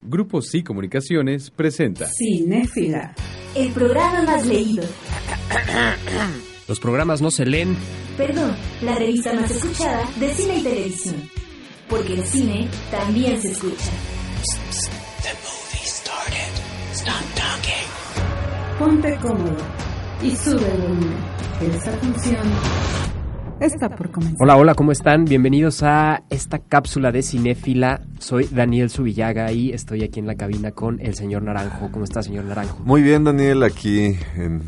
Grupo Sí Comunicaciones presenta Cinéfila, el programa más leído. Los programas no se leen. Perdón, la revista más escuchada de cine y televisión. Porque el cine también se escucha. Ponte cómodo y sube el volumen. Esta función está por comenzar. Hola, hola, ¿cómo están? Bienvenidos a esta cápsula de cinéfila. Soy Daniel Subillaga y estoy aquí en la cabina con el señor Naranjo. ¿Cómo está, señor Naranjo? Muy bien, Daniel, aquí en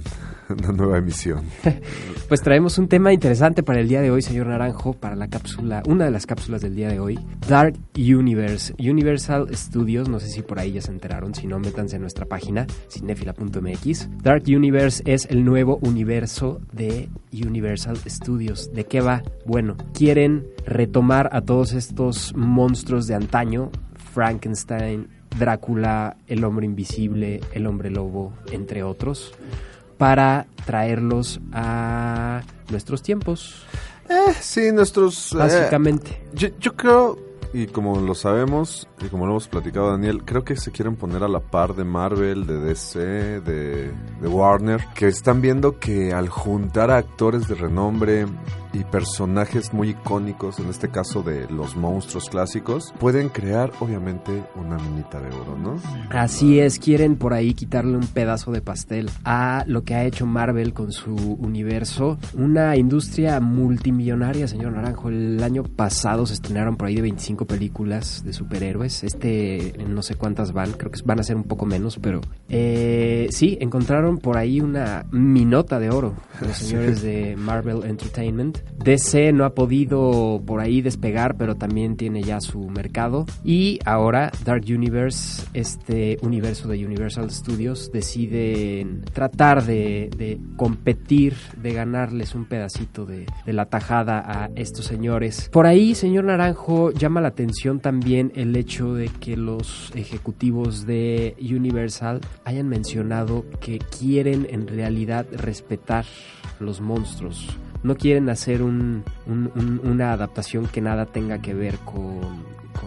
una nueva emisión. Pues traemos un tema interesante para el día de hoy, señor Naranjo, para la cápsula, una de las cápsulas del día de hoy, Dark Universe, Universal Studios, no sé si por ahí ya se enteraron, si no, métanse en nuestra página, cinefila.mx. Dark Universe es el nuevo universo de Universal Studios. ¿De qué va? Bueno, quieren retomar a todos estos monstruos de antaño, Frankenstein, Drácula, el hombre invisible, el hombre lobo, entre otros para traerlos a nuestros tiempos, Eh, sí, nuestros... eh, básicamente. yo, yo creo, y como lo sabemos, y como lo hemos platicado, Daniel, creo que se quieren poner a la par de Marvel, de DC, de, de Warner, que están viendo que al juntar a actores de renombre y personajes muy icónicos, en este caso de los monstruos clásicos, pueden crear, obviamente, una minita de oro, ¿no? Así es, quieren por ahí quitarle un pedazo de pastel a lo que ha hecho Marvel con su universo. Una industria multimillonaria, señor Naranjo. El año pasado se estrenaron por ahí de 25 películas de superhéroes. Este, no sé cuántas van, creo que van a ser un poco menos, pero eh, sí, encontraron por ahí una minota de oro los señores de Marvel Entertainment. DC no ha podido por ahí despegar, pero también tiene ya su mercado. Y ahora Dark Universe, este universo de Universal Studios, deciden tratar de, competir, de ganarles un pedacito de la tajada a estos señores. Por ahí, señor Naranjo, llama la atención también el hecho de que los ejecutivos de Universal hayan mencionado que quieren en realidad respetar los monstruos no quieren hacer un- un- un- una adaptación que nada tenga que ver con,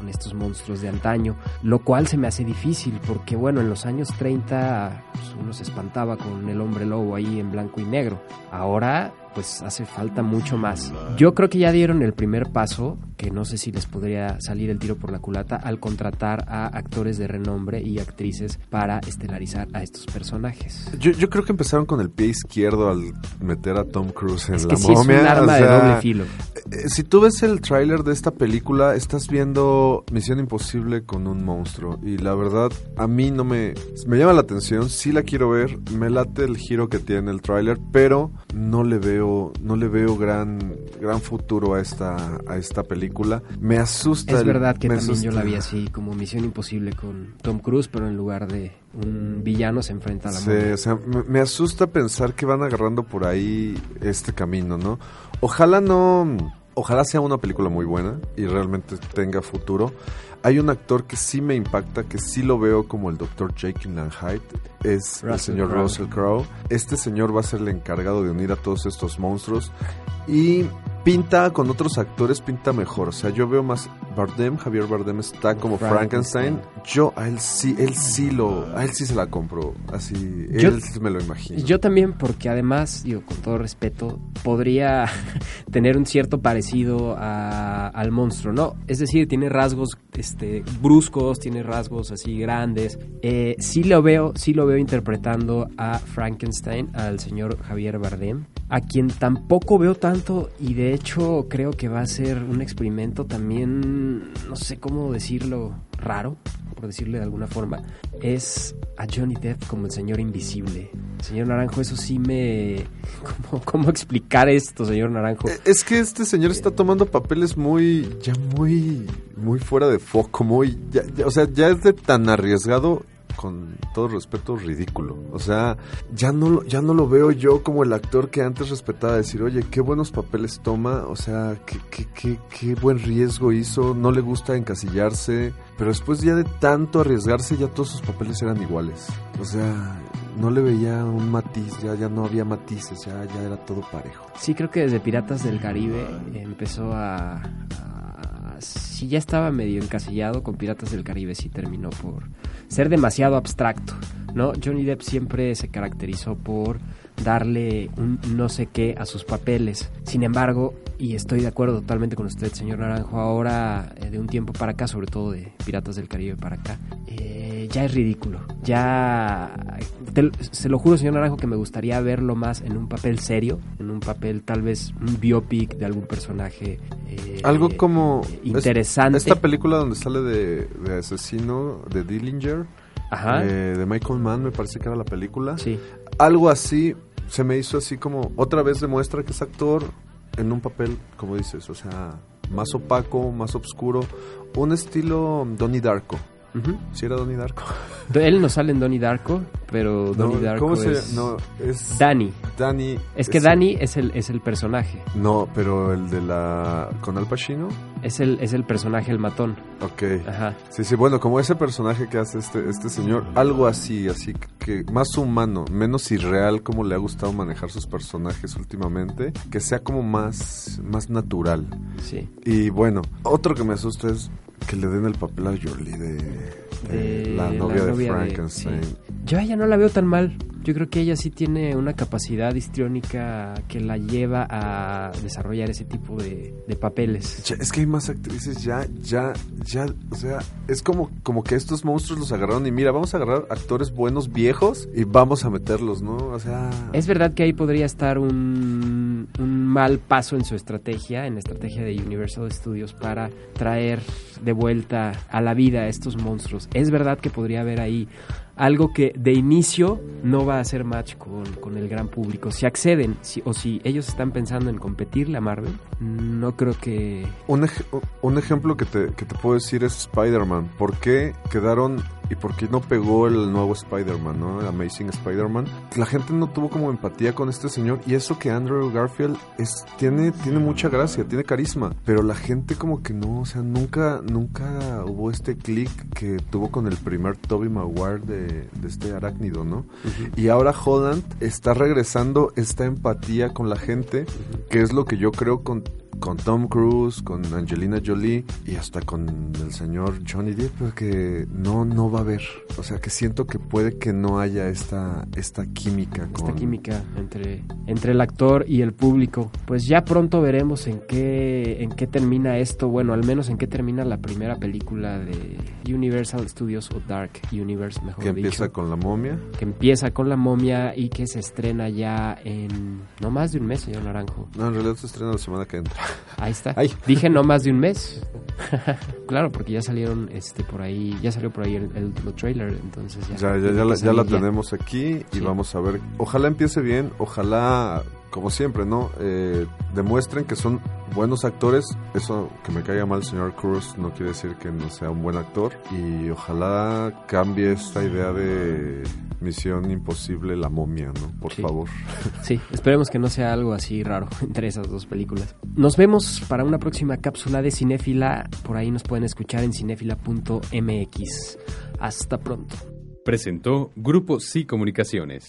con estos monstruos de antaño, lo cual se me hace difícil porque bueno, en los años 30 pues, uno se espantaba con el hombre lobo ahí en blanco y negro. Ahora pues hace falta mucho más. Yo creo que ya dieron el primer paso, que no sé si les podría salir el tiro por la culata, al contratar a actores de renombre y actrices para estelarizar a estos personajes. Yo, yo creo que empezaron con el pie izquierdo al meter a Tom Cruise en Es la que sí es un momia. arma o de sea, doble filo. Eh, Si tú ves el tráiler de esta película, estás viendo Misión Imposible con un monstruo. Y la verdad, a mí no me... Me llama la atención, sí la quiero ver, me late el giro que tiene el tráiler, pero no le veo no le veo gran gran futuro a esta a esta película. Me asusta Es el- verdad que también yo la vi así, como Misión Imposible con Tom Cruise, pero en lugar de un villano se enfrenta a la Sí, o sea, me, me asusta pensar que van agarrando por ahí este camino, ¿no? Ojalá no, ojalá sea una película muy buena y realmente tenga futuro. Hay un actor que sí me impacta, que sí lo veo como el Dr. Jekyll and Hyde, es el señor. Russell Crowe. Este señor va a ser el encargado de unir a todos estos monstruos y pinta con otros actores, pinta mejor. O sea, yo veo más Bardem, Javier Bardem está como Frankenstein. Frankenstein. Yo a él sí, él sí lo, a él sí se la compro, así, Yo- él me lo imagino. Yo también, porque además, digo, con todo respeto, podría tener un cierto parecido a- al monstruo, ¿no? Es decir, tiene rasgos este, bruscos, tiene rasgos así grandes. Eh, sí lo veo, sí lo veo interpretando a Frankenstein, al señor Javier Bardem, a quien tampoco veo tanto y de hecho creo que va a ser un experimento también, no sé cómo decirlo, raro, por decirle de alguna forma, es a Johnny Depp como el señor invisible. Señor Naranjo, eso sí me... ¿Cómo, cómo explicar esto, señor Naranjo? Eh, Es que este señor está tomando papeles muy, ya muy, muy fuera de foco, muy, ya- ya- o sea, ya es de tan arriesgado, con todo respeto, ridículo. O sea, ya no, ya no lo veo yo como el actor que antes respetaba, decir, oye, qué buenos papeles toma, o sea, qué, qué, qué, qué buen riesgo hizo, no le gusta encasillarse, pero después ya de tanto arriesgarse, ya todos sus papeles eran iguales. O sea, no le veía un matiz, ya, ya no había matices, ya, ya era todo parejo. Sí, creo que desde Piratas del Caribe empezó a, a- Si ya estaba medio encasillado con Piratas del Caribe, sí terminó por ser demasiado abstracto, ¿no? Johnny Depp siempre se caracterizó por darle un no sé qué a sus papeles. Sin embargo, y estoy de acuerdo totalmente con usted, señor Naranjo, ahora eh, de un tiempo para acá, sobre todo de Piratas del Caribe para acá, eh, ya es ridículo. Ya, te- se lo juro, señor Naranjo, que me gustaría verlo más en un papel serio, en un papel tal vez un biopic de algún personaje. eh, Algo como interesante. es- esta película donde sale de, de asesino de Dillinger, Ajá. eh, de Michael Mann, me parece que era la película. sí. Algo así se me hizo así como otra vez demuestra que es actor en un papel, como dices, o sea, más opaco, más oscuro, un estilo Donnie Darko. Ujú. ¿Sí era Donnie Darko? Él no sale en Donnie Darko, pero Donnie No, Darko ¿Cómo se es No, es Danny. Danny. Es que Danny es el, es el personaje. No, pero el de la con Al Pacino. Es el, es el personaje, el matón. Ok. Ajá. Sí, sí, bueno, como ese personaje que hace este, este señor, algo así, así que más humano, menos irreal como le ha gustado manejar sus personajes últimamente, que sea como más, más natural. Sí. Y bueno, otro que me asusta es que le den el papel a Jolie de, de De la novia de novia Frankenstein. sí. Yo a ella no la veo tan mal. Yo creo que ella sí tiene una capacidad histriónica que la lleva a desarrollar ese tipo de, de papeles. Ya, es que hay más actrices ya, ya, ya, o sea, es como, como que estos monstruos los agarraron y mira, vamos a agarrar actores buenos viejos y vamos a meterlos, ¿no? O sea... Es verdad que ahí podría estar un, un mal paso en su estrategia, en la estrategia de Universal Studios para traer de vuelta a la vida a estos monstruos. Es verdad que podría haber ahí algo que de inicio no va a hacer match con, con el gran público. Si acceden o si ellos están pensando en competirle a Marvel, no creo que... Un, un ejemplo que te, que te puedo decir es Spider-Man. ¿Por qué quedaron y por qué no pegó el nuevo Spider-Man, ¿no? El Amazing Spider-Man. La gente no tuvo como empatía con este señor y eso que Andrew Garfield es, tiene, tiene mucha gracia, tiene carisma, pero la gente como que no, o sea, nunca, nunca hubo este click que tuvo con el primer Toby Maguire de, de este arácnido, ¿no? Y ahora Holland está regresando esta empatía con la gente, que es lo que yo creo con, con Tom Cruise, con Angelina Jolie y hasta con el señor Johnny Depp, porque no, no va a haber. O sea, que siento que puede que no haya esta, esta química. Con... esta química entre, entre el actor y el público. Pues ya pronto veremos en qué, en qué termina esto, bueno, al menos en qué termina la primera película de Universal Studios o Dark Universe, mejor Que empieza dicho. con la momia. Que empieza con la momia y que se estrena ya en no más de un mes, señor Naranjo. No, en realidad se estrena la semana que entra. Ahí está. Ay. Dije no más de un mes. claro, porque ya salieron este por ahí, ya salió por ahí el, el, el trailer, entonces ya. La, ya la salir tenemos aquí y Sí. vamos a ver. Ojalá empiece bien, ojalá, como siempre, ¿no? Eh, demuestren que son buenos actores. Eso que me caiga mal el señor Cruz no quiere decir que no sea un buen actor. Y ojalá cambie esta idea de Misión Imposible, la momia, ¿no? Por Sí. favor. Sí, esperemos que no sea algo así raro entre esas dos películas. Nos vemos para una próxima cápsula de Cinéfila. Por ahí nos pueden escuchar en cinéfila.mx. Hasta pronto. Presentó Grupo Sí Comunicaciones.